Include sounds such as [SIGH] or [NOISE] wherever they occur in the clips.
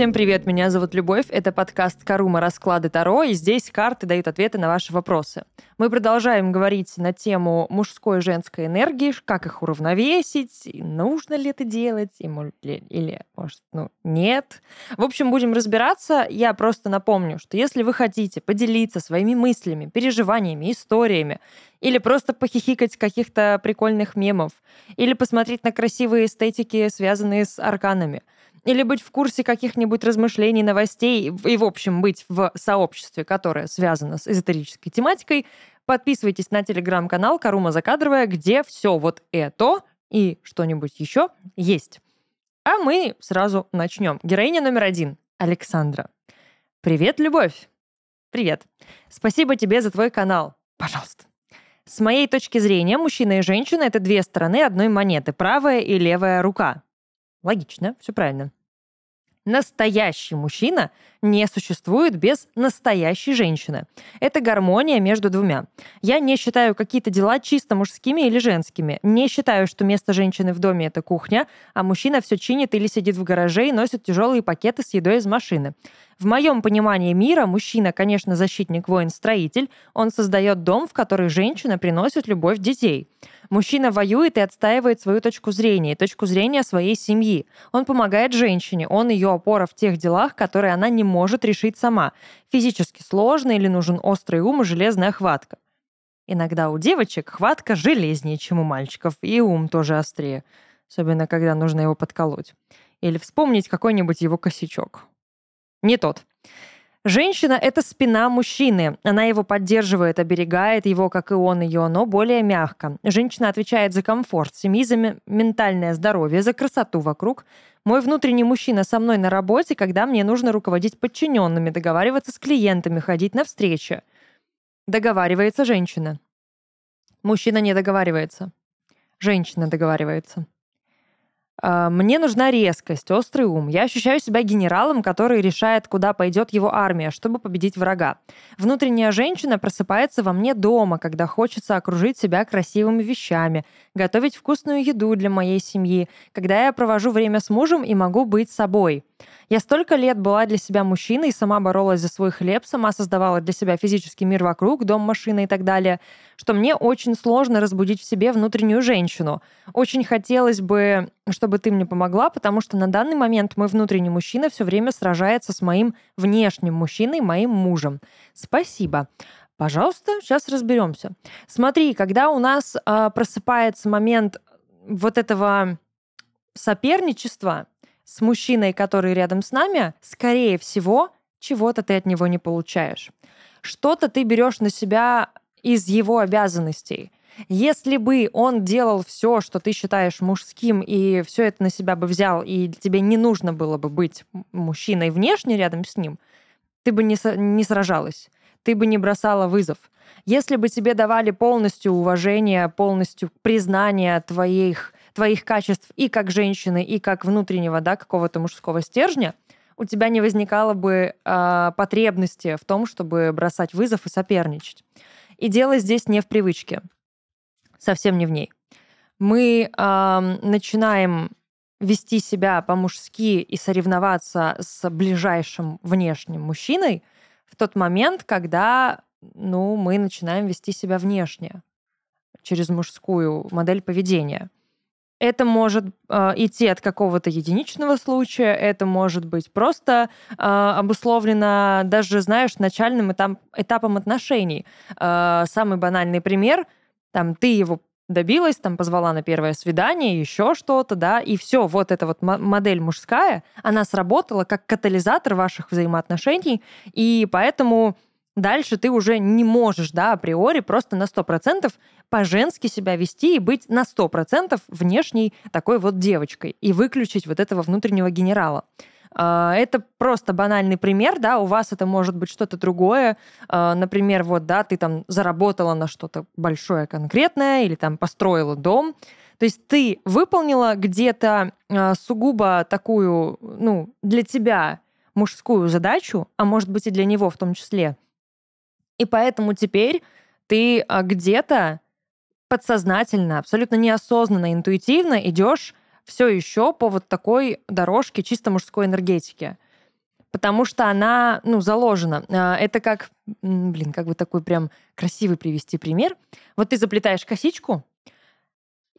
Всем привет, меня зовут Любовь, это подкаст «Карума. Расклады Таро», и здесь карты дают ответы на ваши вопросы. Мы продолжаем говорить на тему мужской и женской энергии, как их уравновесить, нужно ли это делать, или, может, ну, нет. В общем, будем разбираться. Я просто напомню, что если вы хотите поделиться своими мыслями, переживаниями, историями, или просто похихикать каких-то прикольных мемов, или посмотреть на красивые эстетики, связанные с арканами – или быть в курсе каких-нибудь размышлений, новостей и, в общем, быть в сообществе, которое связано с эзотерической тематикой, подписывайтесь на телеграм-канал Карума Закадровая, где все вот это и что-нибудь еще есть. А мы сразу начнем. Героиня номер один — Александра. Привет, Любовь! Привет. Спасибо тебе за твой канал. Пожалуйста. С моей точки зрения, мужчина и женщина — это две стороны одной монеты, правая и левая рука. Логично, все правильно. Настоящий мужчина не существует без настоящей женщины. Это гармония между двумя. Я не считаю какие-то дела чисто мужскими или женскими. Не считаю, что место женщины в доме — это кухня, а мужчина все чинит или сидит в гараже и носит тяжелые пакеты с едой из машины. В моем понимании мира мужчина, конечно, защитник, воин, строитель. Он создает дом, в который женщина приносит любовь детей. Мужчина воюет и отстаивает свою точку зрения, точку зрения своей семьи. Он помогает женщине, он ее опора в тех делах, которые она не может решить сама. Физически сложно или нужен острый ум и железная хватка. Иногда у девочек хватка железнее, чем у мальчиков, и ум тоже острее, особенно когда нужно его подколоть. Или вспомнить какой-нибудь его косячок. Не тот. Женщина — это спина мужчины. Она его поддерживает, оберегает его, как и он ее, но более мягко. Женщина отвечает за комфорт семьи, за ментальное здоровье, за красоту вокруг. Мой внутренний мужчина со мной на работе, когда мне нужно руководить подчиненными, договариваться с клиентами, ходить на встречи. Договаривается женщина. Мужчина не договаривается. Женщина договаривается. А, мне нужна резкость, острый ум. Я ощущаю себя генералом, который решает, куда пойдет его армия, чтобы победить врага. Внутренняя женщина просыпается во мне дома, когда хочется окружить себя красивыми вещами, готовить вкусную еду для моей семьи, когда я провожу время с мужем и могу быть собой. Я столько лет была для себя мужчиной, сама боролась за свой хлеб, сама создавала для себя физический мир вокруг, дом, машина и так далее, что мне очень сложно разбудить в себе внутреннюю женщину. Очень хотелось бы, чтобы ты мне помогла, потому что на данный момент мой внутренний мужчина все время сражается с моим внешним мужчиной, моим мужем. Спасибо. Пожалуйста, сейчас разберемся. Смотри, когда у нас э, просыпается момент вот этого соперничества, с мужчиной, который рядом с нами, скорее всего, чего-то ты от него не получаешь. Что-то ты берешь на себя из его обязанностей. Если бы он делал все, что ты считаешь мужским, и все это на себя бы взял, и тебе не нужно было бы быть мужчиной внешне рядом с ним, ты бы не, не сражалась, ты бы не бросала вызов. Если бы тебе давали полностью уважение, полностью признание твоих твоих качеств и как женщины, и как внутреннего, да, какого-то мужского стержня, у тебя не возникало бы э, потребности в том, чтобы бросать вызов и соперничать. И дело здесь не в привычке, совсем не в ней. Мы э, начинаем вести себя по-мужски и соревноваться с ближайшим внешним мужчиной в тот момент, когда ну, мы начинаем вести себя внешне через мужскую модель поведения. Это может э, идти от какого-то единичного случая, это может быть просто э, обусловлено даже, знаешь, начальным этап, этапом отношений. Э, самый банальный пример, там, ты его добилась, там, позвала на первое свидание, еще что-то, да, и все, вот эта вот модель мужская, она сработала как катализатор ваших взаимоотношений, и поэтому дальше ты уже не можешь, да, априори просто на 100% по-женски себя вести и быть на 100% внешней такой вот девочкой и выключить вот этого внутреннего генерала. А, это просто банальный пример, да, у вас это может быть что-то другое. А, например, вот, да, ты там заработала на что-то большое конкретное или там построила дом. То есть ты выполнила где-то а, сугубо такую, ну, для тебя мужскую задачу, а может быть и для него в том числе – и поэтому теперь ты а, где-то подсознательно, абсолютно неосознанно, интуитивно идешь все еще по вот такой дорожке чисто мужской энергетики. потому что она, ну, заложена. А, это как, блин, как бы такой прям красивый привести пример. Вот ты заплетаешь косичку,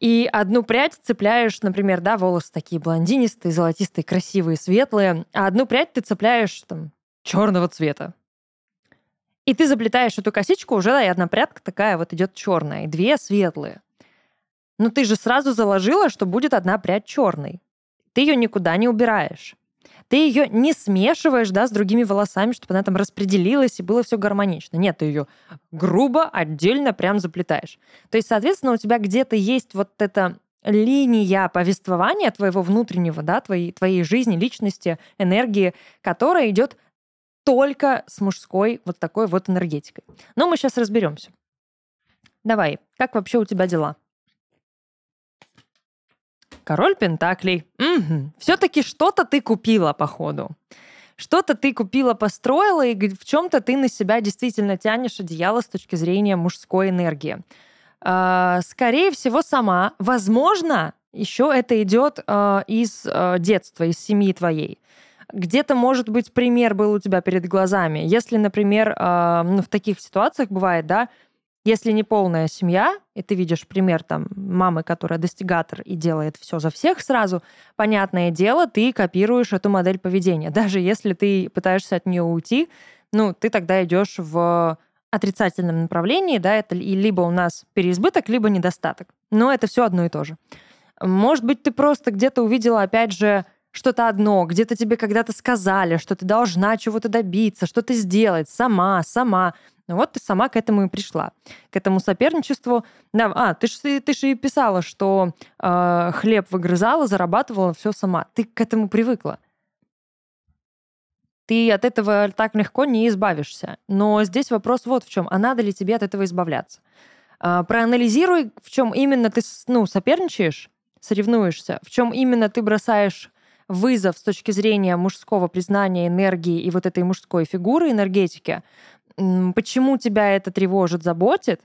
и одну прядь цепляешь, например, да, волосы такие блондинистые, золотистые, красивые, светлые, а одну прядь ты цепляешь там черного цвета. И ты заплетаешь эту косичку, уже да, и одна прядка такая вот идет черная, и две светлые. Но ты же сразу заложила, что будет одна прядь черной. Ты ее никуда не убираешь. Ты ее не смешиваешь, да, с другими волосами, чтобы она там распределилась и было все гармонично. Нет, ты ее грубо, отдельно прям заплетаешь. То есть, соответственно, у тебя где-то есть вот эта линия повествования твоего внутреннего, да, твоей, твоей жизни, личности, энергии, которая идет только с мужской вот такой вот энергетикой. Но мы сейчас разберемся. Давай, как вообще у тебя дела? Король Пентаклей. Угу. Все-таки что-то ты купила, походу. Что-то ты купила, построила, и в чем-то ты на себя действительно тянешь одеяло с точки зрения мужской энергии. Э, скорее всего, сама. Возможно, еще это идет э, из э, детства, из семьи твоей где-то, может быть, пример был у тебя перед глазами. Если, например, э, ну, в таких ситуациях бывает, да, если не полная семья, и ты видишь пример там мамы, которая достигатор и делает все за всех сразу, понятное дело, ты копируешь эту модель поведения. [LAUGHS] Даже если ты пытаешься от нее уйти, ну, ты тогда идешь в отрицательном направлении, да, это либо у нас переизбыток, либо недостаток. Но это все одно и то же. Может быть, ты просто где-то увидела, опять же, что-то одно, где-то тебе когда-то сказали, что ты должна чего-то добиться, что-то сделать сама, сама. Ну вот ты сама к этому и пришла, к этому соперничеству. Да, а, ты же ты ж и писала, что э, хлеб выгрызала, зарабатывала все сама. Ты к этому привыкла. Ты от этого так легко не избавишься. Но здесь вопрос вот в чем. А надо ли тебе от этого избавляться? Э, проанализируй, в чем именно ты ну, соперничаешь, соревнуешься, в чем именно ты бросаешь вызов с точки зрения мужского признания энергии и вот этой мужской фигуры энергетики, почему тебя это тревожит, заботит.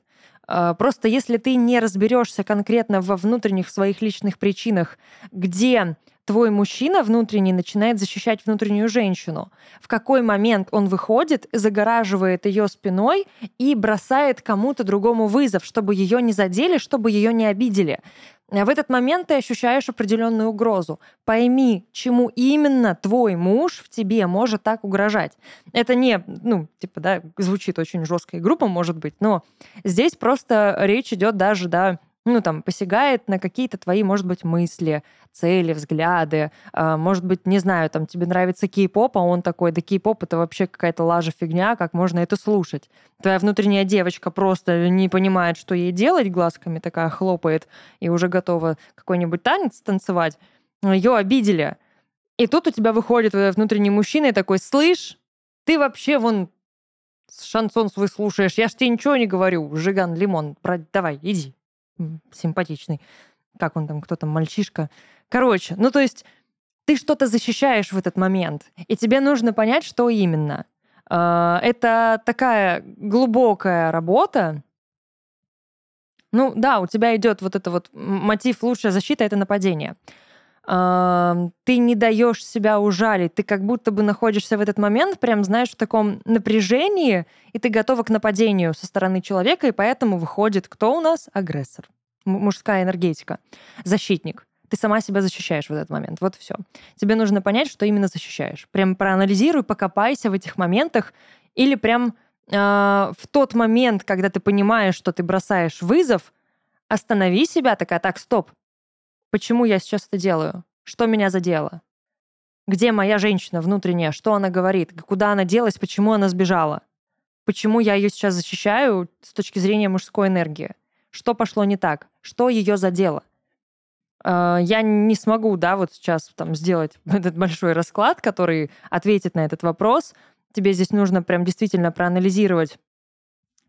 А, просто если ты не разберешься конкретно во внутренних своих личных причинах, где твой мужчина внутренний начинает защищать внутреннюю женщину. В какой момент он выходит, загораживает ее спиной и бросает кому-то другому вызов, чтобы ее не задели, чтобы ее не обидели. А в этот момент ты ощущаешь определенную угрозу. Пойми, чему именно твой муж в тебе может так угрожать. Это не, ну, типа, да, звучит очень жестко и группа, может быть, но здесь просто речь идет даже, да, ну, там, посягает на какие-то твои, может быть, мысли, цели, взгляды. А, может быть, не знаю, там, тебе нравится кей-поп, а он такой, да кей-поп — это вообще какая-то лажа фигня, как можно это слушать? Твоя внутренняя девочка просто не понимает, что ей делать, глазками такая хлопает и уже готова какой-нибудь танец танцевать. Ее обидели. И тут у тебя выходит внутренний мужчина и такой, слышь, ты вообще вон шансон свой слушаешь, я ж тебе ничего не говорю, Жиган Лимон, давай, иди симпатичный. Как он там, кто там, мальчишка. Короче, ну то есть ты что-то защищаешь в этот момент, и тебе нужно понять, что именно. А, это такая глубокая работа. Ну да, у тебя идет вот это вот мотив лучшая защита это нападение. Ты не даешь себя ужалить, ты как будто бы находишься в этот момент, прям знаешь, в таком напряжении, и ты готова к нападению со стороны человека, и поэтому выходит кто у нас? Агрессор. Мужская энергетика. Защитник. Ты сама себя защищаешь в этот момент. Вот все. Тебе нужно понять, что именно защищаешь. Прям проанализируй, покопайся в этих моментах, или прям э, в тот момент, когда ты понимаешь, что ты бросаешь вызов, останови себя, такая, так, стоп, Почему я сейчас это делаю? Что меня задело? Где моя женщина внутренняя? Что она говорит? Куда она делась? Почему она сбежала? Почему я ее сейчас защищаю с точки зрения мужской энергии? Что пошло не так? Что ее задело? А, я не смогу, да, вот сейчас там сделать [LAUGHS] этот большой расклад, который ответит на этот вопрос. Тебе здесь нужно прям действительно проанализировать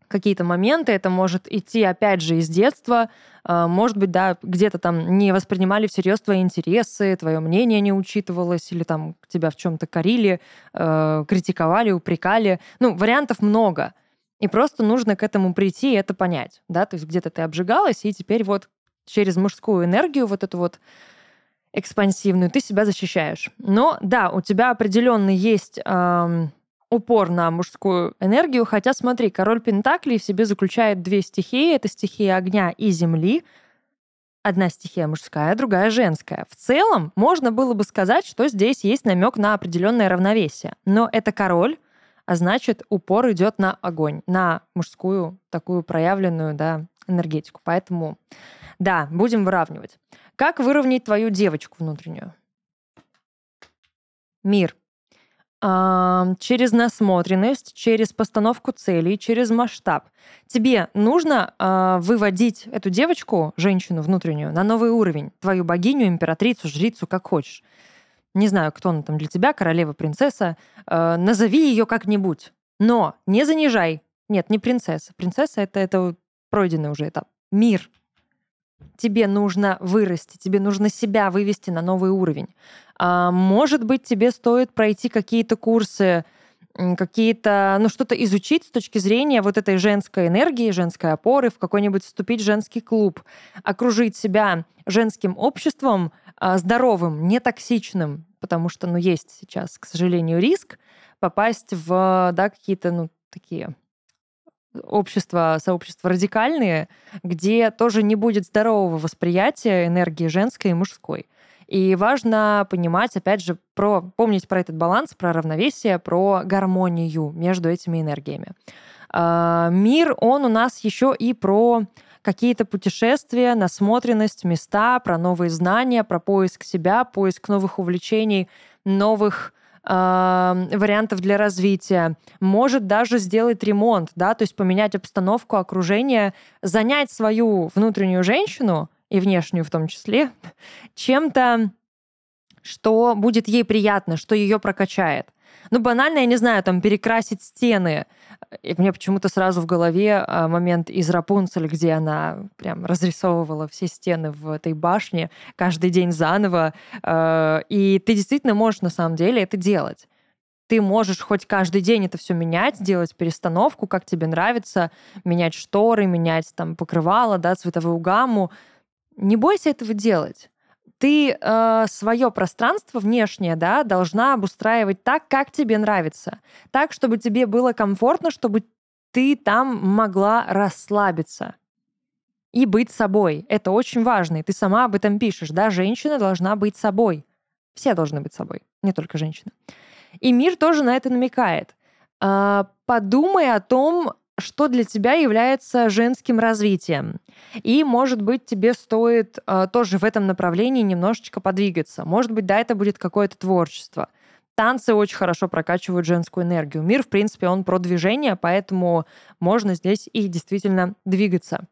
какие-то моменты, это может идти, опять же, из детства, а, может быть, да, где-то там не воспринимали всерьез твои интересы, твое мнение не учитывалось, или там тебя в чем-то корили, а, критиковали, упрекали. Ну, вариантов много. И просто нужно к этому прийти и это понять, да, то есть где-то ты обжигалась, и теперь вот через мужскую энергию вот эту вот экспансивную, ты себя защищаешь. Но да, у тебя определенный есть упор на мужскую энергию, хотя смотри, король Пентаклей в себе заключает две стихии, это стихия огня и земли, одна стихия мужская, другая женская. В целом, можно было бы сказать, что здесь есть намек на определенное равновесие. Но это король, а значит, упор идет на огонь, на мужскую такую проявленную да, энергетику. Поэтому, да, будем выравнивать. Как выровнять твою девочку внутреннюю? Мир. Через насмотренность, через постановку целей, через масштаб. Тебе нужно а, выводить эту девочку, женщину внутреннюю, на новый уровень. Твою богиню, императрицу, жрицу, как хочешь. Не знаю, кто она там для тебя, королева, принцесса. А, назови ее как-нибудь. Но не занижай. Нет, не принцесса. Принцесса это, это пройденный уже этап. Мир тебе нужно вырасти, тебе нужно себя вывести на новый уровень. А, может быть, тебе стоит пройти какие-то курсы, какие-то, ну, что-то изучить с точки зрения вот этой женской энергии, женской опоры, в какой-нибудь вступить в женский клуб, окружить себя женским обществом а, здоровым, не токсичным, потому что, ну, есть сейчас, к сожалению, риск попасть в, да, какие-то, ну, такие общества, сообщества радикальные, где тоже не будет здорового восприятия энергии женской и мужской. И важно понимать, опять же, про, помнить про этот баланс, про равновесие, про гармонию между этими энергиями. А, мир, он у нас еще и про какие-то путешествия, насмотренность, места, про новые знания, про поиск себя, поиск новых увлечений, новых вариантов для развития, может даже сделать ремонт, да, то есть поменять обстановку, окружение, занять свою внутреннюю женщину и внешнюю в том числе [LAUGHS] чем-то, что будет ей приятно, что ее прокачает. Ну, банально, я не знаю, там, перекрасить стены. И мне почему-то сразу в голове а, момент из Рапунцель, где она прям разрисовывала все стены в этой башне каждый день заново. А, и ты действительно можешь на самом деле это делать ты можешь хоть каждый день это все менять, делать перестановку, как тебе нравится, менять шторы, менять там покрывало, да, цветовую гамму. Не бойся этого делать ты э, свое пространство внешнее, да, должна обустраивать так, как тебе нравится, так, чтобы тебе было комфортно, чтобы ты там могла расслабиться и быть собой. Это очень важно, и ты сама об этом пишешь, да, женщина должна быть собой. Все должны быть собой, не только женщины. И мир тоже на это намекает. Э, подумай о том, что для тебя является женским развитием. И, может быть, тебе стоит э, тоже в этом направлении немножечко подвигаться. Может быть, да, это будет какое-то творчество. Танцы очень хорошо прокачивают женскую энергию. Мир, в принципе, он про движение, поэтому можно здесь и действительно двигаться.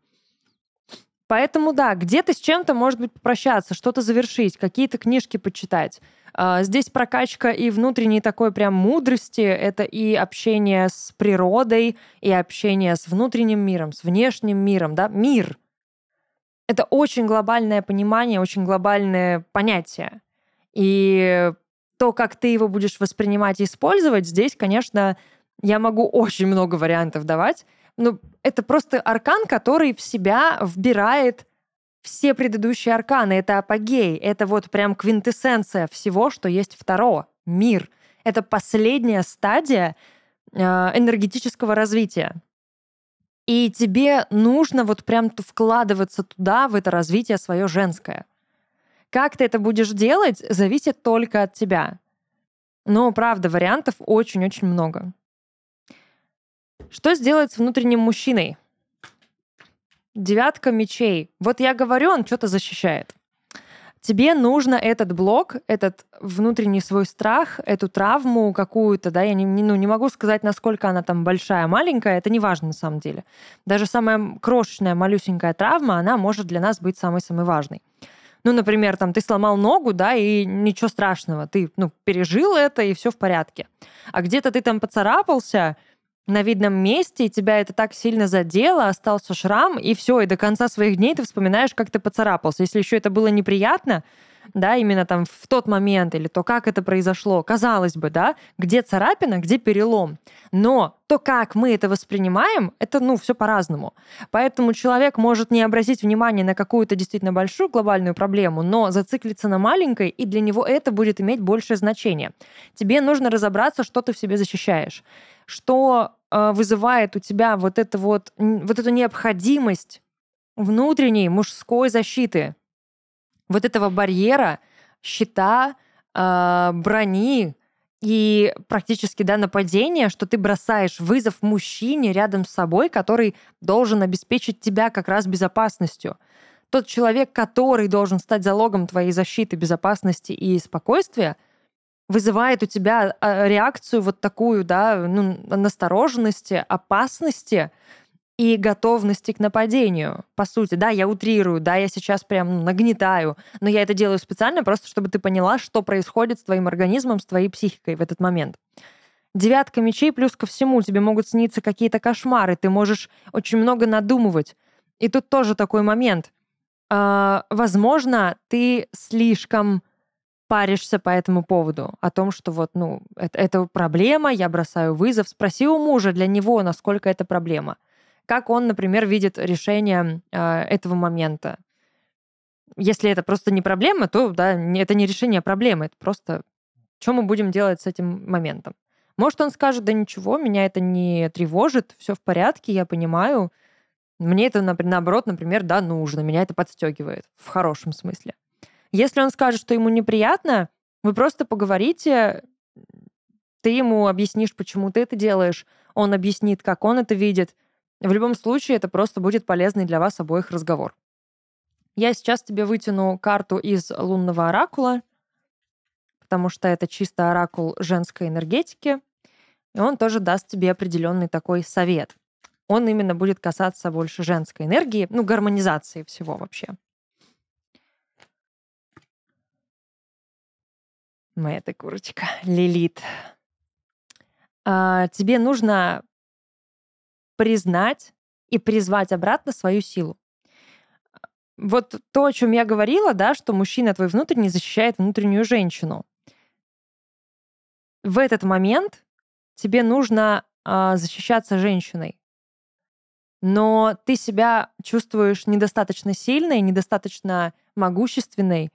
Поэтому да, где-то с чем-то, может быть, попрощаться, что-то завершить, какие-то книжки почитать. А, здесь прокачка и внутренней такой прям мудрости, это и общение с природой, и общение с внутренним миром, с внешним миром, да, мир. Это очень глобальное понимание, очень глобальное понятие. И то, как ты его будешь воспринимать и использовать, здесь, конечно, я могу [LAUGHS] очень много вариантов давать. Но это просто аркан, который в себя вбирает все предыдущие арканы. Это апогей, это вот прям квинтэссенция всего, что есть второго. Мир. Это последняя стадия э, энергетического развития. И тебе нужно вот прям вкладываться туда, в это развитие свое женское. Как ты это будешь делать, зависит только от тебя. Но, правда, вариантов очень-очень много. Что сделать с внутренним мужчиной? Девятка мечей. Вот я говорю, он что-то защищает. Тебе нужно этот блок, этот внутренний свой страх, эту травму какую-то, да, я не, ну, не могу сказать, насколько она там большая, маленькая, это не важно на самом деле. Даже самая крошечная, малюсенькая травма, она может для нас быть самой-самой важной. Ну, например, там ты сломал ногу, да, и ничего страшного, ты, ну, пережил это, и все в порядке. А где-то ты там поцарапался, на видном месте, и тебя это так сильно задело, остался шрам, и все, и до конца своих дней ты вспоминаешь, как ты поцарапался. Если еще это было неприятно, да, именно там в тот момент, или то, как это произошло, казалось бы, да, где царапина, где перелом. Но то, как мы это воспринимаем, это, ну, все по-разному. Поэтому человек может не обратить внимание на какую-то действительно большую глобальную проблему, но зациклиться на маленькой, и для него это будет иметь большее значение. Тебе нужно разобраться, что ты в себе защищаешь, что вызывает у тебя вот, это вот, вот эту необходимость внутренней мужской защиты, вот этого барьера, щита, э, брони и практически да, нападения, что ты бросаешь вызов мужчине рядом с собой, который должен обеспечить тебя как раз безопасностью. Тот человек, который должен стать залогом твоей защиты, безопасности и спокойствия, вызывает у тебя а, реакцию вот такую, да, ну, настороженности, опасности, и готовности к нападению. По сути, да, я утрирую, да, я сейчас прям нагнетаю, но я это делаю специально просто, чтобы ты поняла, что происходит с твоим организмом, с твоей психикой в этот момент. Девятка мечей, плюс ко всему, тебе могут сниться какие-то кошмары, ты можешь очень много надумывать. И тут тоже такой момент. А, возможно, ты слишком паришься по этому поводу, о том, что вот, ну, это, это проблема, я бросаю вызов. Спроси у мужа для него, насколько это проблема как он, например, видит решение э, этого момента. Если это просто не проблема, то да, это не решение проблемы, это просто что мы будем делать с этим моментом. Может, он скажет, да ничего, меня это не тревожит, все в порядке, я понимаю. Мне это, наоборот, например, да, нужно, меня это подстегивает в хорошем смысле. Если он скажет, что ему неприятно, вы просто поговорите, ты ему объяснишь, почему ты это делаешь, он объяснит, как он это видит, в любом случае, это просто будет полезный для вас обоих разговор. Я сейчас тебе вытяну карту из лунного оракула, потому что это чисто оракул женской энергетики, и он тоже даст тебе определенный такой совет. Он именно будет касаться больше женской энергии, ну, гармонизации всего вообще. Моя ты курочка, [LAUGHS] Лилит. А, тебе нужно признать и призвать обратно свою силу. Вот то, о чем я говорила, да, что мужчина твой внутренний защищает внутреннюю женщину. В этот момент тебе нужно э, защищаться женщиной. Но ты себя чувствуешь недостаточно сильной, недостаточно могущественной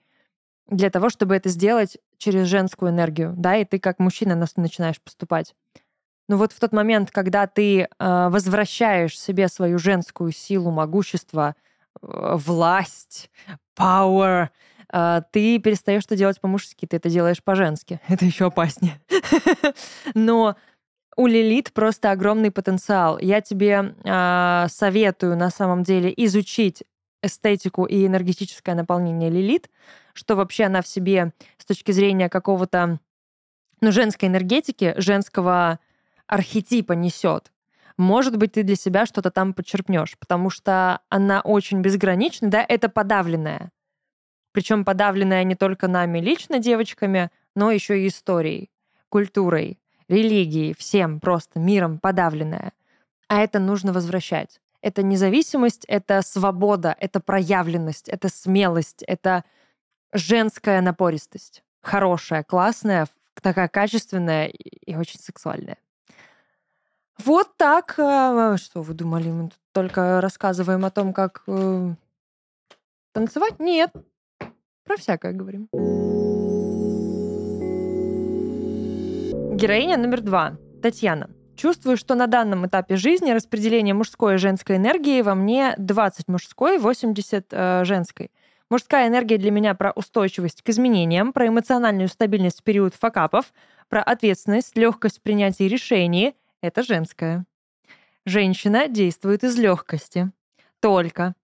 для того, чтобы это сделать через женскую энергию, да, и ты как мужчина начинаешь поступать. Но вот в тот момент, когда ты э, возвращаешь себе свою женскую силу, могущество, э, власть, power, э, ты перестаешь это делать по-мужски, ты это делаешь по-женски. [LAUGHS] Это еще опаснее. [LAUGHS] Но у Лилит просто огромный потенциал. Я тебе э, советую на самом деле изучить эстетику и энергетическое наполнение Лилит, что вообще она в себе с точки зрения какого-то ну, женской энергетики, женского архетипа несет, может быть, ты для себя что-то там подчерпнешь, потому что она очень безгранична, да, это подавленная. Причем подавленная не только нами лично, девочками, но еще и историей, культурой, религией, всем просто миром подавленная. А это нужно возвращать. Это независимость, это свобода, это проявленность, это смелость, это женская напористость. Хорошая, классная, такая качественная и очень сексуальная. Вот так. Э, что вы думали, мы тут только рассказываем о том, как э, танцевать? Нет. Про всякое говорим. Героиня номер два. Татьяна. Чувствую, что на данном этапе жизни распределение мужской и женской энергии во мне 20 мужской, 80 э, женской. Мужская энергия для меня про устойчивость к изменениям, про эмоциональную стабильность в период факапов, про ответственность, легкость принятия решений, это женское. Женщина действует из легкости. Только.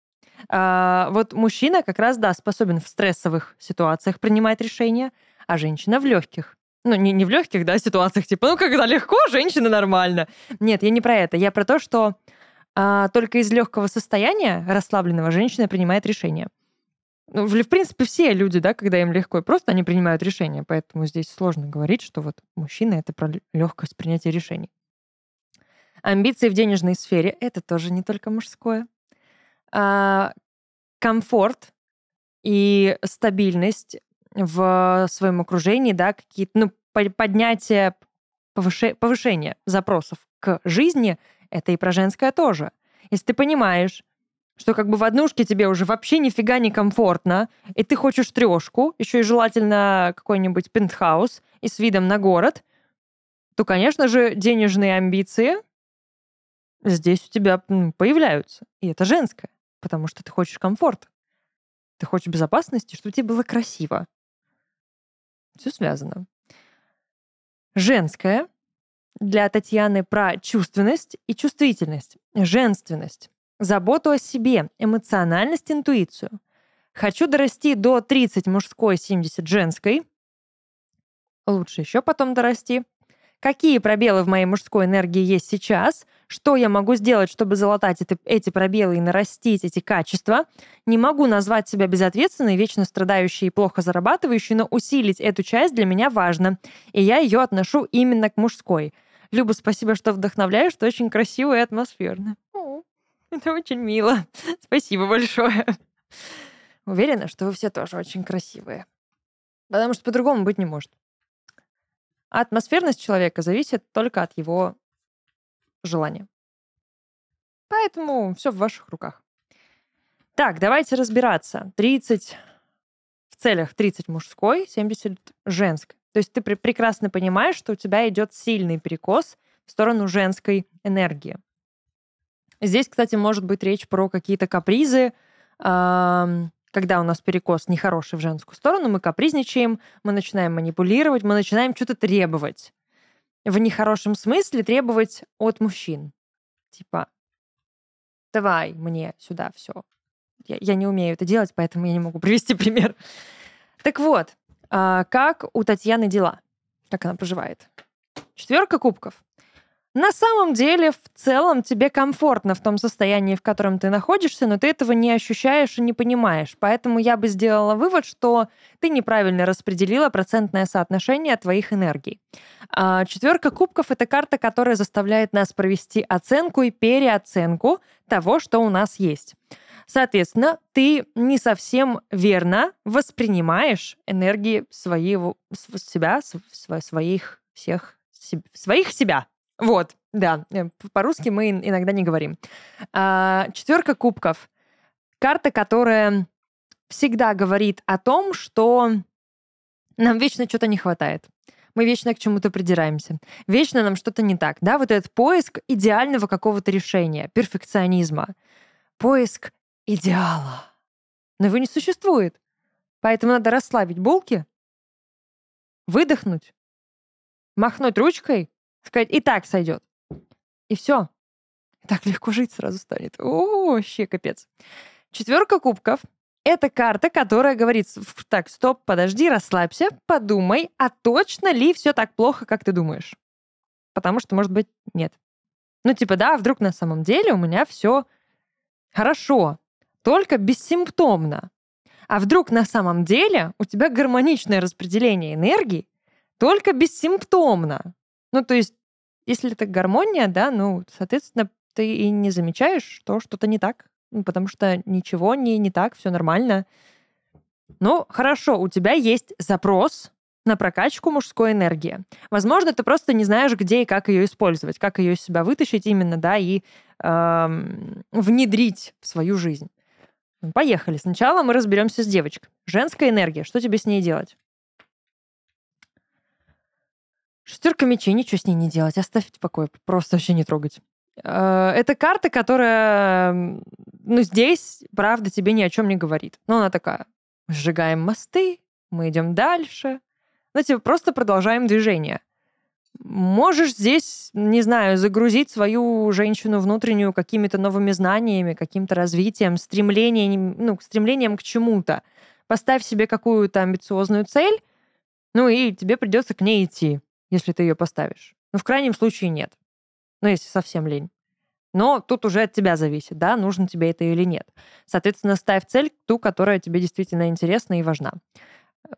А, вот мужчина как раз, да, способен в стрессовых ситуациях принимать решения, а женщина в легких. Ну, не, не в легких, да, ситуациях, типа, ну, когда легко, женщина нормально. Нет, я не про это. Я про то, что а, только из легкого состояния расслабленного женщина принимает решения. Ну, в, принципе, все люди, да, когда им легко, просто они принимают решения. Поэтому здесь сложно говорить, что вот мужчина это про легкость принятия решений. Амбиции в денежной сфере — это тоже не только мужское. А, комфорт и стабильность в своем окружении, да, какие-то, ну, поднятие, повыше, повышение запросов к жизни — это и про женское тоже. Если ты понимаешь, что как бы в однушке тебе уже вообще нифига не комфортно, и ты хочешь трешку, еще и желательно какой-нибудь пентхаус и с видом на город, то, конечно же, денежные амбиции здесь у тебя появляются. И это женское, потому что ты хочешь комфорт. Ты хочешь безопасности, чтобы тебе было красиво. Все связано. Женское для Татьяны про чувственность и чувствительность, женственность, заботу о себе, эмоциональность, интуицию. Хочу дорасти до 30 мужской, 70 женской. Лучше еще потом дорасти. Какие пробелы в моей мужской энергии есть сейчас? Что я могу сделать, чтобы залатать это, эти пробелы и нарастить эти качества? Не могу назвать себя безответственной, вечно страдающей и плохо зарабатывающей, но усилить эту часть для меня важно. И я ее отношу именно к мужской. Люба, спасибо, что вдохновляешь, что очень красиво и атмосферно. [LAUGHS] Это очень мило. [LAUGHS] Спасибо большое. Уверена, что вы все тоже очень красивые. Потому что по-другому быть не может. Атмосферность человека зависит только от его желания. Поэтому все в ваших руках. Так, давайте разбираться. 30 в целях 30 мужской, 70 женской. То есть ты пр- прекрасно понимаешь, что у тебя идет сильный перекос в сторону женской энергии. Здесь, кстати, может быть речь про какие-то капризы, когда у нас перекос нехороший в женскую сторону, мы капризничаем, мы начинаем манипулировать, мы начинаем что-то требовать. В нехорошем смысле требовать от мужчин. Типа, давай мне сюда все. Я, я не умею это делать, поэтому я не могу привести пример. Так вот, а, как у Татьяны дела? Как она поживает? Четверка кубков. На самом деле, в целом, тебе комфортно в том состоянии, в котором ты находишься, но ты этого не ощущаешь и не понимаешь. Поэтому я бы сделала вывод, что ты неправильно распределила процентное соотношение твоих энергий. А, четверка кубков — это карта, которая заставляет нас провести оценку и переоценку того, что у нас есть. Соответственно, ты не совсем верно воспринимаешь энергии своего, себя, своих всех, своих себя. Вот, да, э, по-русски мы иногда не говорим. А, четверка кубков. Карта, которая всегда говорит о том, что нам вечно что-то не хватает. Мы вечно к чему-то придираемся. Вечно нам что-то не так. Да, вот этот поиск идеального какого-то решения, перфекционизма. Поиск идеала. Но его не существует. Поэтому надо расслабить булки, выдохнуть, махнуть ручкой сказать, и так сойдет. И все. Так легко жить сразу станет. О, вообще капец. Четверка кубков — это карта, которая говорит, так, стоп, подожди, расслабься, подумай, а точно ли все так плохо, как ты думаешь? Потому что, может быть, нет. Ну, типа, да, вдруг на самом деле у меня все хорошо, только бессимптомно. А вдруг на самом деле у тебя гармоничное распределение энергии, только бессимптомно. Ну, то есть если это гармония, да, ну, соответственно, ты и не замечаешь, что что-то не так, потому что ничего не, не так, все нормально. Ну, хорошо, у тебя есть запрос на прокачку мужской энергии. Возможно, ты просто не знаешь, где и как ее использовать, как ее из себя вытащить именно, да, и эм, внедрить в свою жизнь. Поехали. Сначала мы разберемся с девочкой. Женская энергия. Что тебе с ней делать? Шестерка мечей, ничего с ней не делать, оставьте в покое, просто вообще не трогать. Э, это карта, которая, ну, здесь, правда, тебе ни о чем не говорит. Но она такая, сжигаем мосты, мы идем дальше. Ну, типа, просто продолжаем движение. Можешь здесь, не знаю, загрузить свою женщину внутреннюю какими-то новыми знаниями, каким-то развитием, стремлением, ну, стремлением к чему-то. Поставь себе какую-то амбициозную цель, ну и тебе придется к ней идти если ты ее поставишь. Ну, в крайнем случае нет. Ну, если совсем лень. Но тут уже от тебя зависит, да, нужно тебе это или нет. Соответственно, ставь цель ту, которая тебе действительно интересна и важна.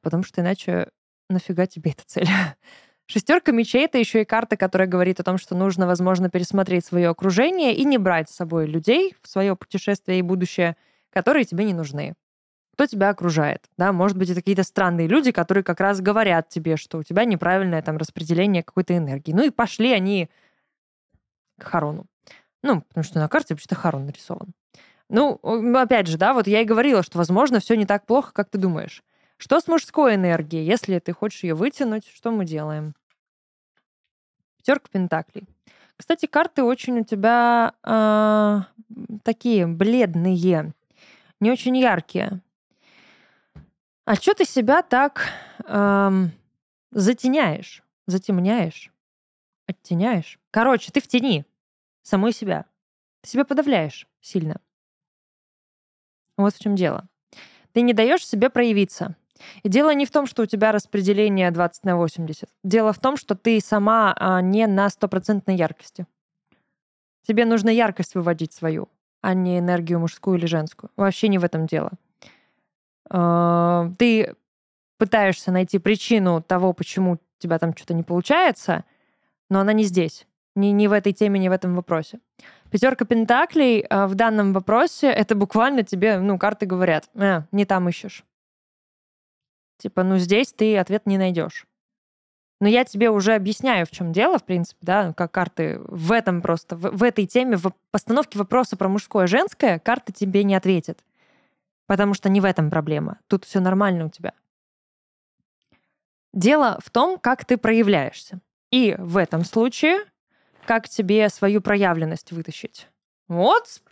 Потому что иначе нафига тебе эта цель? [LAUGHS] Шестерка мечей это еще и карта, которая говорит о том, что нужно, возможно, пересмотреть свое окружение и не брать с собой людей в свое путешествие и будущее, которые тебе не нужны. Кто тебя окружает? Да, может быть, это какие-то странные люди, которые как раз говорят тебе, что у тебя неправильное там распределение какой-то энергии. Ну и пошли они к Харону. Ну, потому что на карте вообще-то Харон нарисован. Ну, опять же, да, вот я и говорила, что, возможно, все не так плохо, как ты думаешь. Что с мужской энергией? Если ты хочешь ее вытянуть, что мы делаем? Пятерка пентаклей. Кстати, карты очень у тебя э, такие бледные, не очень яркие. А что ты себя так э, затеняешь, затемняешь, оттеняешь? Короче, ты в тени самой себя. Ты себя подавляешь сильно. Вот в чем дело. Ты не даешь себе проявиться. И дело не в том, что у тебя распределение 20 на 80. Дело в том, что ты сама а, не на стопроцентной яркости. Тебе нужно яркость выводить свою, а не энергию мужскую или женскую. Вообще не в этом дело. А, ты пытаешься найти причину того, почему у тебя там что-то не получается, но она не здесь. Не, не в этой теме, не в этом вопросе. Пятерка пентаклей а, в данном вопросе это буквально тебе, ну, карты говорят, э, не там ищешь. Типа, ну здесь ты ответ не найдешь. Но я тебе уже объясняю, в чем дело, в принципе, да, как карты в этом просто, в, в этой теме, в постановке вопроса про мужское и женское, карты тебе не ответят. Потому что не в этом проблема. Тут все нормально у тебя. Дело в том, как ты проявляешься. И в этом случае, как тебе свою проявленность вытащить. Вот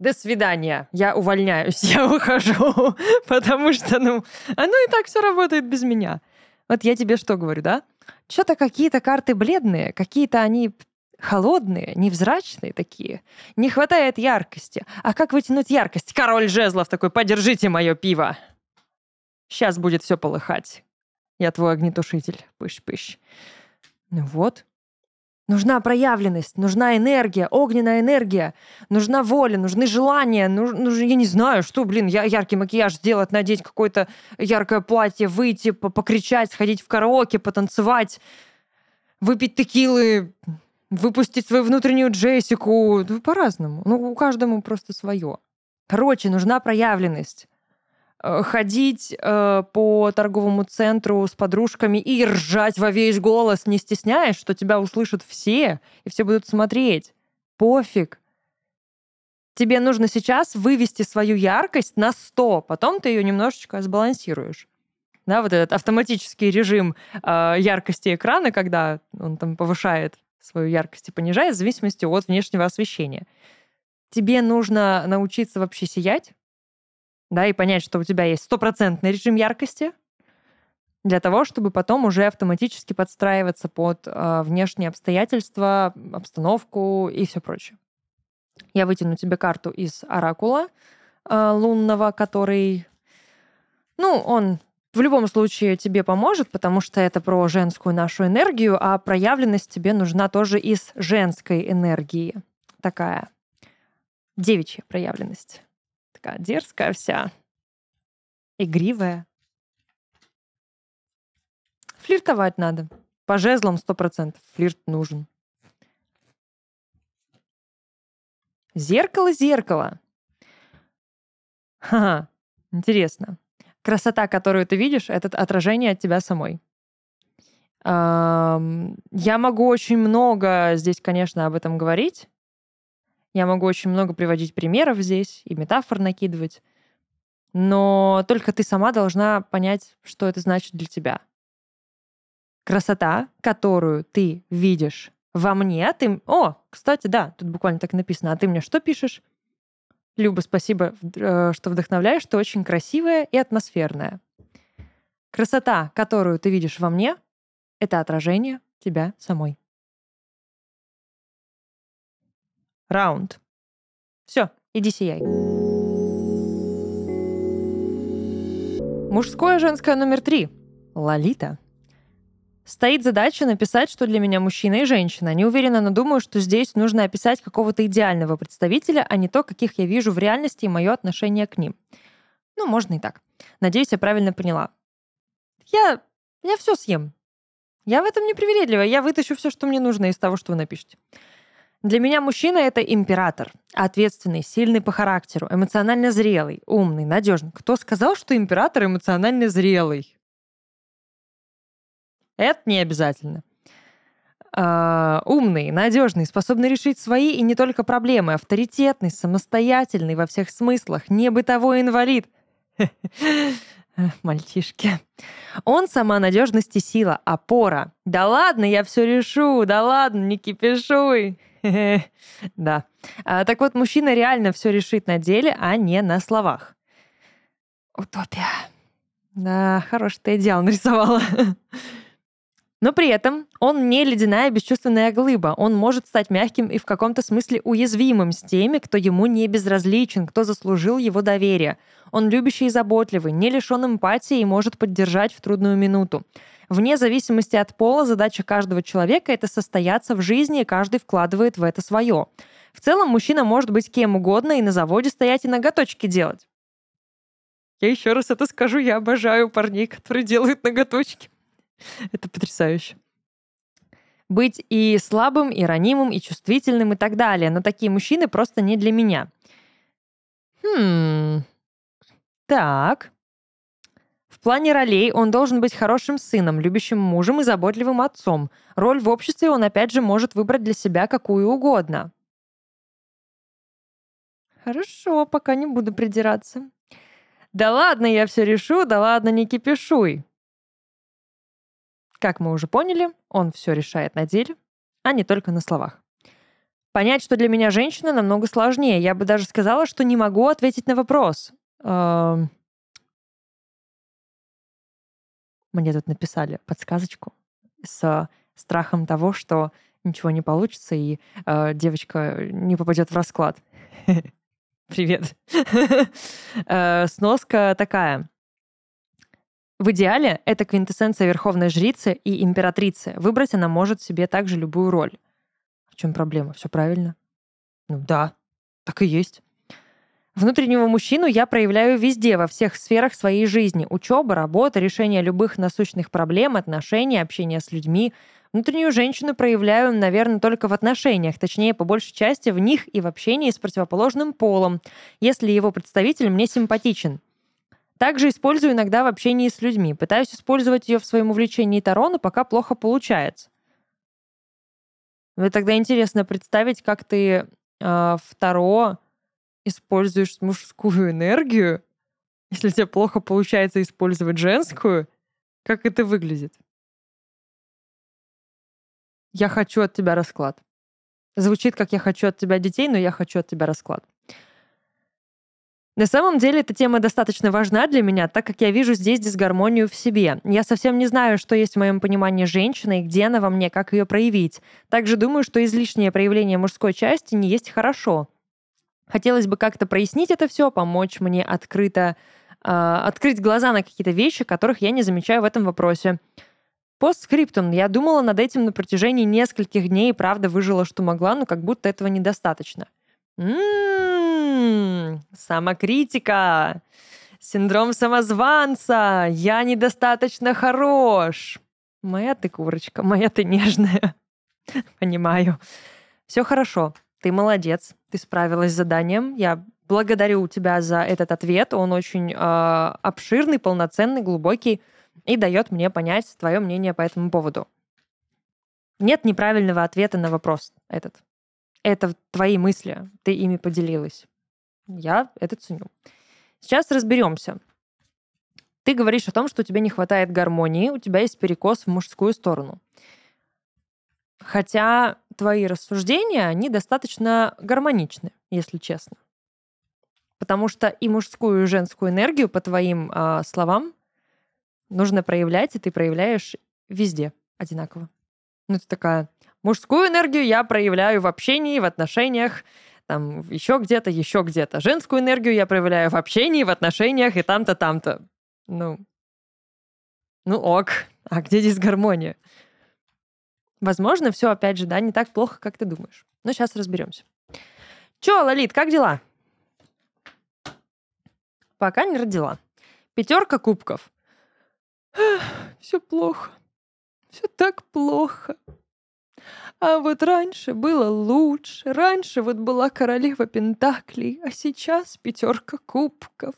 до свидания, я увольняюсь, [LAUGHS] я ухожу, [LAUGHS] потому что, ну, оно и так все работает без меня. Вот я тебе что говорю, да? Что-то какие-то карты бледные, какие-то они холодные, невзрачные такие. Не хватает яркости. А как вытянуть яркость? Король жезлов такой, подержите мое пиво. Сейчас будет все полыхать. Я твой огнетушитель. Пыщ-пыщ. Ну вот, Нужна проявленность, нужна энергия, огненная энергия, нужна воля, нужны желания, нуж, нуж, я не знаю, что, блин, я, яркий макияж сделать, надеть какое-то яркое платье, выйти, покричать, сходить в караоке, потанцевать, выпить текилы, выпустить свою внутреннюю Джессику. По-разному. Ну, у каждому просто свое. Короче, нужна проявленность. Э, ходить э, по торговому центру с подружками и ржать во весь голос, не стесняясь, что тебя услышат все, и все будут смотреть. Пофиг. Тебе нужно сейчас вывести свою яркость на 100, потом ты ее немножечко сбалансируешь. Да, вот этот автоматический режим э, яркости экрана, когда он там повышает свою яркость и понижает в зависимости от внешнего освещения. Тебе нужно научиться вообще сиять, да, и понять, что у тебя есть стопроцентный режим яркости, для того, чтобы потом уже автоматически подстраиваться под э, внешние обстоятельства, обстановку и все прочее. Я вытяну тебе карту из оракула э, лунного, который, ну, он в любом случае тебе поможет, потому что это про женскую нашу энергию, а проявленность тебе нужна тоже из женской энергии. Такая девичья проявленность. Такая дерзкая вся, игривая. Флиртовать надо. По жезлам сто процентов флирт нужен. Зеркало, зеркало. Ха, интересно. Красота, которую ты видишь, это отражение от тебя самой. Я могу очень много здесь, конечно, об этом говорить, я могу очень много приводить примеров здесь и метафор накидывать. Но только ты сама должна понять, что это значит для тебя. Красота, которую ты видишь во мне, ты... О, кстати, да, тут буквально так написано. А ты мне что пишешь? Люба, спасибо, э, что вдохновляешь, что очень красивая и атмосферная. Красота, которую ты видишь во мне, это отражение тебя самой. Раунд. Все, иди сияй. Мужское женское номер три. Лолита. Стоит задача написать, что для меня мужчина и женщина. Не уверена, но думаю, что здесь нужно описать какого-то идеального представителя, а не то, каких я вижу в реальности и мое отношение к ним. Ну, можно и так. Надеюсь, я правильно поняла. Я, я все съем. Я в этом не привередливая. Я вытащу все, что мне нужно из того, что вы напишете. Для меня мужчина — это император. Ответственный, сильный по характеру, эмоционально зрелый, умный, надежный. Кто сказал, что император эмоционально зрелый? Это не обязательно. Uh, умный, надежный, способный решить свои и не только проблемы, авторитетный, самостоятельный во всех смыслах, не бытовой инвалид. Мальчишки. Он сама надежность и сила, опора. Да ладно, я все решу, да ладно, не кипишуй. [LAUGHS] Да. А, так вот, мужчина реально все решит на деле, а не на словах. Утопия. Да, хороший ты идеал нарисовала. [LAUGHS] Но при этом он не ледяная бесчувственная глыба. Он может стать мягким и в каком-то смысле уязвимым с теми, кто ему не безразличен, кто заслужил его доверие. Он любящий и заботливый, не лишен эмпатии и может поддержать в трудную минуту. Вне зависимости от пола задача каждого человека — это состояться в жизни, и каждый вкладывает в это свое. В целом мужчина может быть кем угодно и на заводе стоять и ноготочки делать. Я еще раз это скажу, я обожаю парней, которые делают ноготочки. [LAUGHS] Это потрясающе. Быть и слабым, и ранимым, и чувствительным, и так далее. Но такие мужчины просто не для меня. Хм. Так. В плане ролей он должен быть хорошим сыном, любящим мужем и заботливым отцом. Роль в обществе он опять же может выбрать для себя какую угодно. Хорошо, пока не буду придираться. Да ладно, я все решу, да ладно, не кипишуй. Как мы уже поняли, он все решает на деле, а не только на словах. Понять, что для меня женщина, намного сложнее. Я бы даже сказала, что не могу ответить на вопрос. Мне тут написали подсказочку с страхом того, что ничего не получится, и э, девочка не попадет в расклад. [LAUGHS] Привет. [LAUGHS] Э, сноска такая. В идеале это квинтэссенция верховной жрицы и императрицы. Выбрать она может себе также любую роль. В чем проблема? Все правильно? Ну да, так и есть. Внутреннего мужчину я проявляю везде, во всех сферах своей жизни. Учеба, работа, решение любых насущных проблем, отношения, общение с людьми. Внутреннюю женщину проявляю, наверное, только в отношениях, точнее, по большей части в них и в общении с противоположным полом, если его представитель мне симпатичен. Также использую иногда в общении с людьми. Пытаюсь использовать ее в своем увлечении Таро, но пока плохо получается. Мне тогда интересно представить, как ты э, в Таро используешь мужскую энергию, если тебе плохо получается использовать женскую, как это выглядит? Я хочу от тебя расклад. Звучит, как я хочу от тебя детей, но я хочу от тебя расклад. На самом деле эта тема достаточно важна для меня, так как я вижу здесь дисгармонию в себе. Я совсем не знаю, что есть в моем понимании женщины и где она во мне, как ее проявить. Также думаю, что излишнее проявление мужской части не есть хорошо. Хотелось бы как-то прояснить это все, помочь мне открыто э, открыть глаза на какие-то вещи, которых я не замечаю в этом вопросе. Постскриптум. Я думала над этим на протяжении нескольких дней и правда выжила, что могла, но как будто этого недостаточно. М-м-м, самокритика, синдром самозванца, я недостаточно хорош. Моя ты курочка, моя ты нежная. [LAUGHS] Понимаю. Все хорошо, ты молодец, ты справилась с заданием. Я благодарю тебя за этот ответ. Он очень э, обширный, полноценный, глубокий и дает мне понять твое мнение по этому поводу. Нет неправильного ответа на вопрос этот. Это твои мысли, ты ими поделилась. Я это ценю. Сейчас разберемся. Ты говоришь о том, что у тебя не хватает гармонии, у тебя есть перекос в мужскую сторону. Хотя твои рассуждения, они достаточно гармоничны, если честно. Потому что и мужскую, и женскую энергию, по твоим э, словам, нужно проявлять, и ты проявляешь везде одинаково. Ну, это такая Мужскую энергию я проявляю в общении, в отношениях, там еще где-то, еще где-то. Женскую энергию я проявляю в общении, в отношениях и там-то, там-то. Ну, ну ок. А где здесь гармония? Возможно, все, опять же, да, не так плохо, как ты думаешь. Но сейчас разберемся. Че, Лолит, как дела? Пока не родила. Пятерка кубков. Все плохо. Все так плохо. А вот раньше было лучше. Раньше вот была королева Пентаклей, а сейчас пятерка кубков.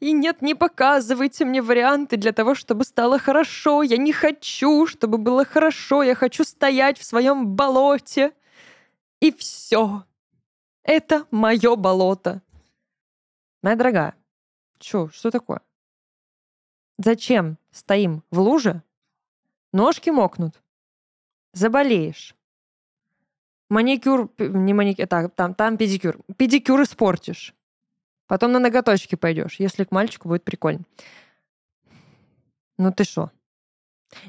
И нет, не показывайте мне варианты для того, чтобы стало хорошо. Я не хочу, чтобы было хорошо. Я хочу стоять в своем болоте. И все. Это мое болото. Моя дорогая, чё, что такое? Зачем стоим в луже? Ножки мокнут. Заболеешь. Маникюр, не маникюр, так, там, там педикюр. Педикюр испортишь. Потом на ноготочки пойдешь, если к мальчику будет прикольно. Ну ты что?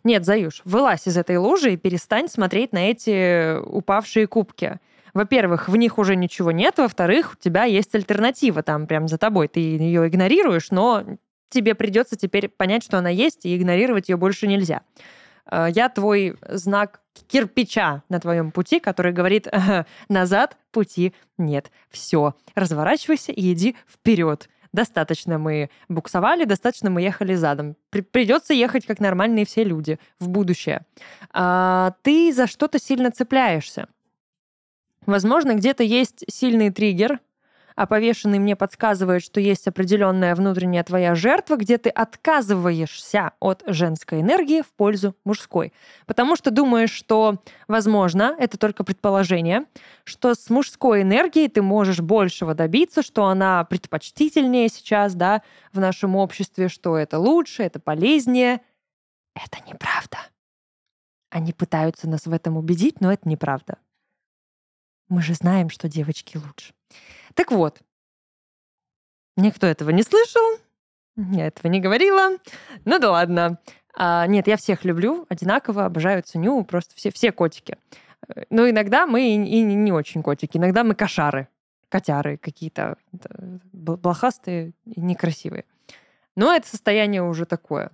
Нет, Заюш, вылазь из этой лужи и перестань смотреть на эти упавшие кубки. Во-первых, в них уже ничего нет, во-вторых, у тебя есть альтернатива там прям за тобой. Ты ее игнорируешь, но тебе придется теперь понять, что она есть, и игнорировать ее больше нельзя. Э, я твой знак кирпича на твоем пути, который говорит назад пути нет. Все, разворачивайся и иди вперед. Достаточно мы буксовали, достаточно мы ехали задом. При придется ехать как нормальные все люди в будущее. А, ты за что-то сильно цепляешься. Возможно, где-то есть сильный триггер, а повешенный мне подсказывает, что есть определенная внутренняя твоя жертва, где ты отказываешься от женской энергии в пользу мужской. Потому что думаешь, что, возможно, это только предположение, что с мужской энергией ты можешь большего добиться, что она предпочтительнее сейчас, да, в нашем обществе, что это лучше, это полезнее. Это неправда. Они пытаются нас в этом убедить, но это неправда. Мы же знаем, что девочки лучше. Так вот, никто этого не слышал, я этого не говорила. Ну да ладно. А, нет, я всех люблю, одинаково, обожаю, ценю, просто все, все котики. Но иногда мы и, и не очень котики, иногда мы кошары, котяры какие-то блохастые и некрасивые. Но это состояние уже такое,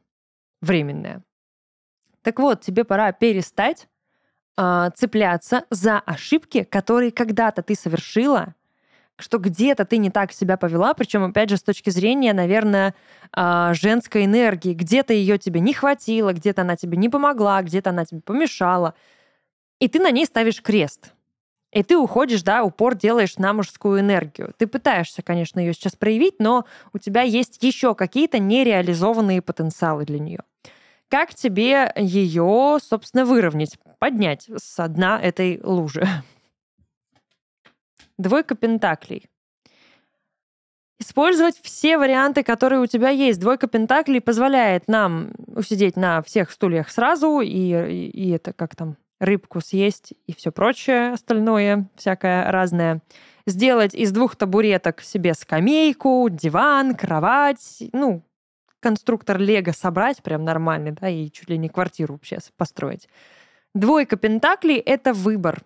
временное. Так вот, тебе пора перестать э, цепляться за ошибки, которые когда-то ты совершила, что где-то ты не так себя повела, причем, опять же, с точки зрения, наверное, э, женской энергии. Где-то ее тебе не хватило, где-то она тебе не помогла, где-то она тебе помешала. И ты на ней ставишь крест. И ты уходишь, да, упор делаешь на мужскую энергию. Ты пытаешься, конечно, ее сейчас проявить, но у тебя есть еще какие-то нереализованные потенциалы для нее. Как тебе ее, собственно, выровнять, поднять с дна этой лужи? [LAUGHS] Двойка пентаклей. Использовать все варианты, которые у тебя есть. Двойка пентаклей позволяет нам усидеть на всех стульях сразу, и, и, и это как там рыбку съесть и все прочее остальное, всякое разное. Сделать из двух табуреток себе скамейку, диван, кровать, ну, конструктор Лего собрать прям нормальный, да, и чуть ли не квартиру вообще построить. Двойка пентаклей — это выбор.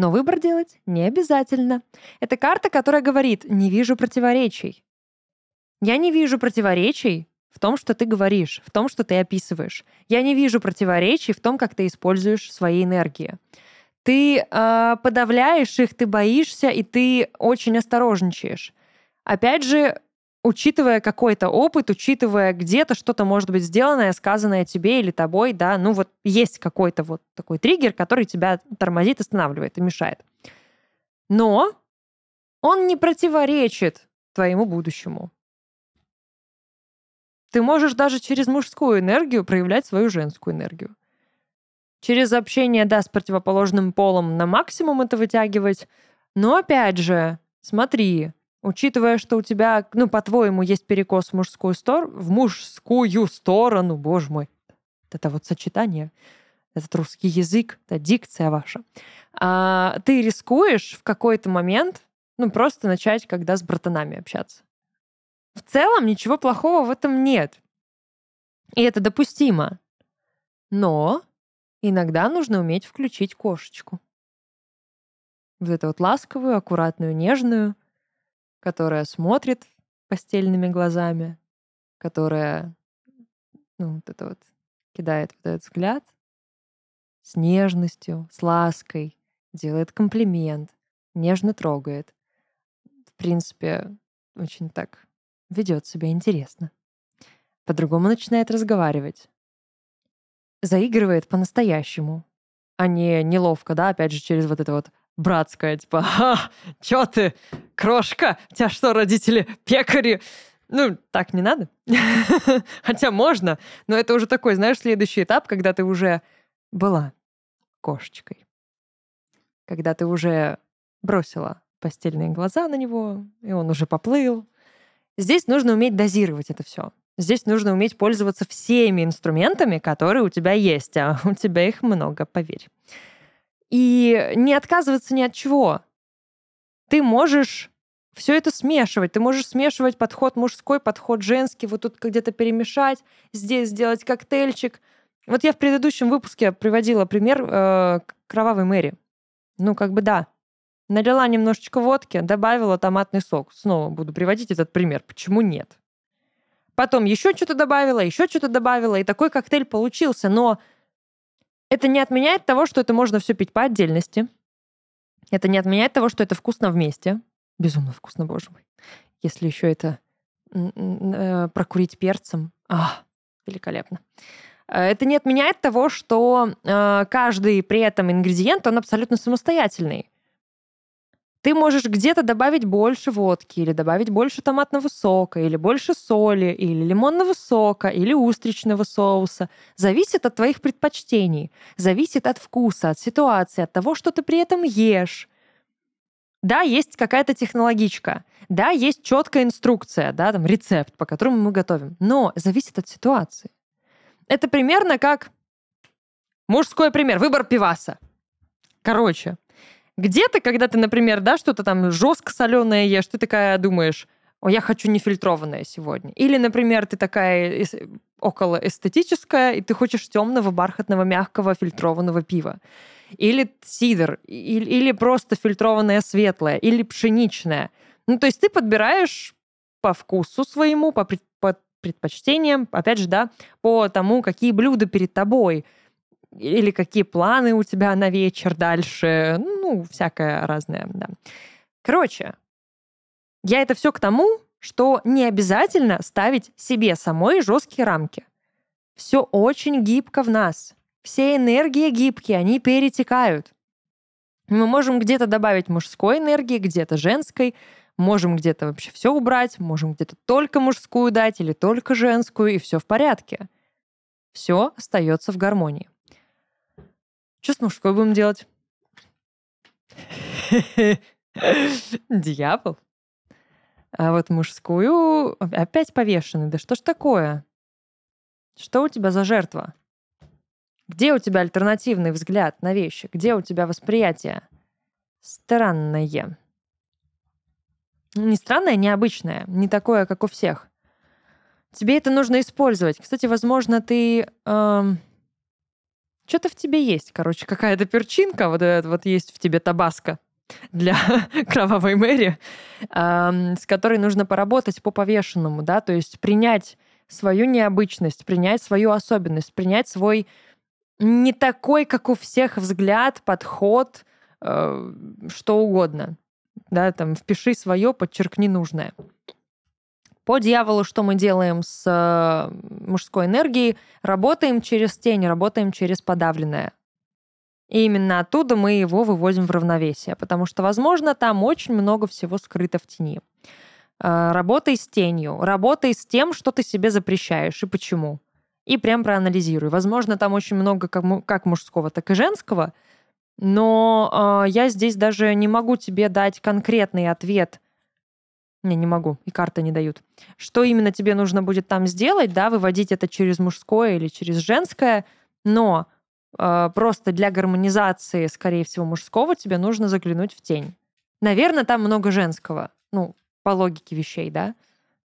Но выбор делать не обязательно. Это карта, которая говорит «не вижу противоречий». Я не вижу противоречий в том, что ты говоришь, в том, что ты описываешь. Я не вижу противоречий в том, как ты используешь свои энергии. Ты э, подавляешь их, ты боишься, и ты очень осторожничаешь. Опять же, учитывая какой-то опыт, учитывая где-то что-то может быть сделанное, сказанное тебе или тобой, да, ну вот есть какой-то вот такой триггер, который тебя тормозит, останавливает и мешает. Но он не противоречит твоему будущему. Ты можешь даже через мужскую энергию проявлять свою женскую энергию. Через общение, да, с противоположным полом на максимум это вытягивать. Но опять же, смотри, Учитывая, что у тебя, ну, по-твоему, есть перекос в мужскую, стор... в мужскую сторону, боже мой, это вот сочетание, этот русский язык, это дикция ваша, а, ты рискуешь в какой-то момент, ну, просто начать, когда с братанами общаться. В целом ничего плохого в этом нет. И это допустимо. Но иногда нужно уметь включить кошечку. Вот эту вот ласковую, аккуратную, нежную, которая смотрит постельными глазами, которая, ну, вот это вот, кидает вот этот взгляд с нежностью, с лаской, делает комплимент, нежно трогает. В принципе, очень так ведет себя интересно. по-другому начинает разговаривать. Заигрывает по-настоящему, а не неловко, да, опять же, через вот это вот братское, типа, «Ха, чё ты, крошка? У тебя что, родители пекари?» Ну, так не надо. [LAUGHS] Хотя можно, но это уже такой, знаешь, следующий этап, когда ты уже была кошечкой. Когда ты уже бросила постельные глаза на него, и он уже поплыл. Здесь нужно уметь дозировать это все. Здесь нужно уметь пользоваться всеми инструментами, которые у тебя есть, а у тебя их много, поверь. И не отказываться ни от чего. Ты можешь все это смешивать. Ты можешь смешивать подход мужской, подход женский, вот тут где-то перемешать, здесь сделать коктейльчик. Вот я в предыдущем выпуске приводила пример э, кровавой Мэри. Ну, как бы да. Налила немножечко водки, добавила томатный сок. Снова буду приводить этот пример. Почему нет? Потом еще что-то добавила, еще что-то добавила, и такой коктейль получился. Но это не отменяет того, что это можно все пить по отдельности. Это не отменяет того, что это вкусно вместе. Безумно вкусно, боже мой. Если еще это э, прокурить перцем. А, великолепно. Э, это не отменяет того, что э, каждый при этом ингредиент, он абсолютно самостоятельный. Ты можешь где-то добавить больше водки, или добавить больше томатного сока, или больше соли, или лимонного сока, или устричного соуса. Зависит от твоих предпочтений, зависит от вкуса, от ситуации, от того, что ты при этом ешь. Да, есть какая-то технологичка, да, есть четкая инструкция, да, там рецепт, по которому мы готовим, но зависит от ситуации. Это примерно как мужской пример, выбор пиваса. Короче, где-то, когда ты, например, да, что-то там жестко соленое ешь, ты такая думаешь, о, я хочу нефильтрованное сегодня. Или, например, ты такая около эстетическая, и ты хочешь темного, бархатного, мягкого, фильтрованного пива или сидр, или, или просто фильтрованное светлое, или пшеничное. Ну, то есть ты подбираешь по вкусу своему, по, по предпочтениям, опять же, да, по тому, какие блюда перед тобой, или какие планы у тебя на вечер дальше, ну, всякое разное, да. Короче, я это все к тому, что не обязательно ставить себе самой жесткие рамки. Все очень гибко в нас. Все энергии гибкие, они перетекают. Мы можем где-то добавить мужской энергии, где-то женской, можем где-то вообще все убрать, можем где-то только мужскую дать или только женскую, и все в порядке. Все остается в гармонии. Что с мужской будем делать? [LAUGHS] Дьявол. А вот мужскую опять повешенный. Да что ж такое? Что у тебя за жертва? Где у тебя альтернативный взгляд на вещи? Где у тебя восприятие? Странное. Не странное, необычное, не такое, как у всех. Тебе это нужно использовать. Кстати, возможно, ты... Эм... Что-то в тебе есть, короче, какая-то перчинка, вот вот есть в тебе табаско для [LAUGHS] кровавой мэри, с которой нужно поработать по повешенному, да, то есть принять свою необычность, принять свою особенность, принять свой не такой, как у всех взгляд, подход, э, что угодно. Да, там впиши свое, подчеркни нужное. По дьяволу что мы делаем с э, мужской энергией? Работаем через тень, работаем через подавленное. И именно оттуда мы его выводим в равновесие, потому что, возможно, там очень много всего скрыто в тени. Э, работай с тенью, работай с тем, что ты себе запрещаешь и почему и прям проанализируй. Возможно, там очень много как, мужского, так и женского, но э, я здесь даже не могу тебе дать конкретный ответ. Не, не могу, и карты не дают. Что именно тебе нужно будет там сделать, да, выводить это через мужское или через женское, но э, просто для гармонизации, скорее всего, мужского тебе нужно заглянуть в тень. Наверное, там много женского, ну, по логике вещей, да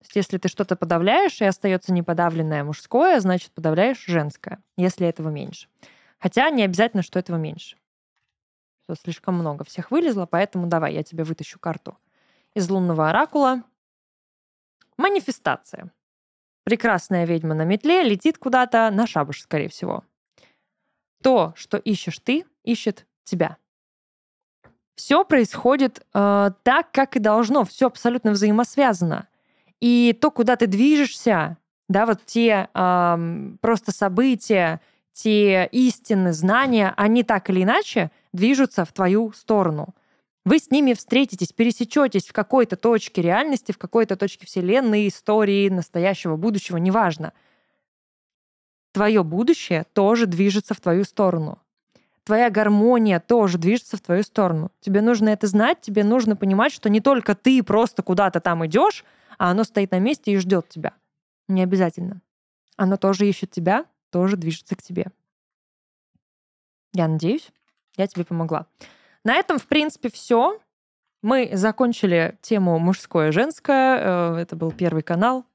есть если ты что-то подавляешь, и остается неподавленное мужское, значит, подавляешь женское, если этого меньше. Хотя не обязательно, что этого меньше. Все слишком много всех вылезло, поэтому давай, я тебе вытащу карту из лунного оракула. Манифестация. Прекрасная ведьма на метле летит куда-то на шабаш, скорее всего. То, что ищешь ты, ищет тебя. Все происходит э, так, как и должно. Все абсолютно взаимосвязано. И то, куда ты движешься, Да, вот те э, просто события, те истины, знания, они так или иначе движутся в твою сторону. Вы с ними встретитесь, пересечетесь в какой-то точке реальности, в какой-то точке Вселенной, истории, настоящего, будущего, неважно. Твое будущее тоже движется в твою сторону твоя гармония тоже движется в твою сторону. Тебе нужно это знать, тебе нужно понимать, что не только ты просто куда-то там идешь, а оно стоит на месте и ждет тебя. Не обязательно. Оно тоже ищет тебя, тоже движется к тебе. Я надеюсь, я тебе помогла. На этом, в принципе, все. Мы закончили тему мужское женское. Э, это был первый канал.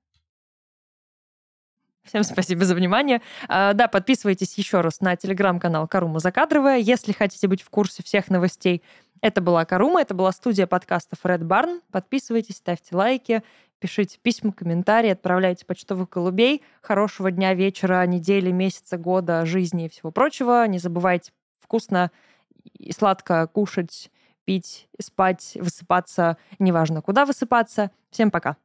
Всем спасибо за внимание. А, да, подписывайтесь еще раз на телеграм-канал Карума Закадровая, если хотите быть в курсе всех новостей. Это была Карума, это была студия подкастов Red Barn. Подписывайтесь, ставьте лайки, пишите письма, комментарии, отправляйте почтовых голубей. Хорошего дня, вечера, недели, месяца, года, жизни и всего прочего. Не забывайте вкусно и сладко кушать, пить, спать, высыпаться, неважно куда высыпаться. Всем пока.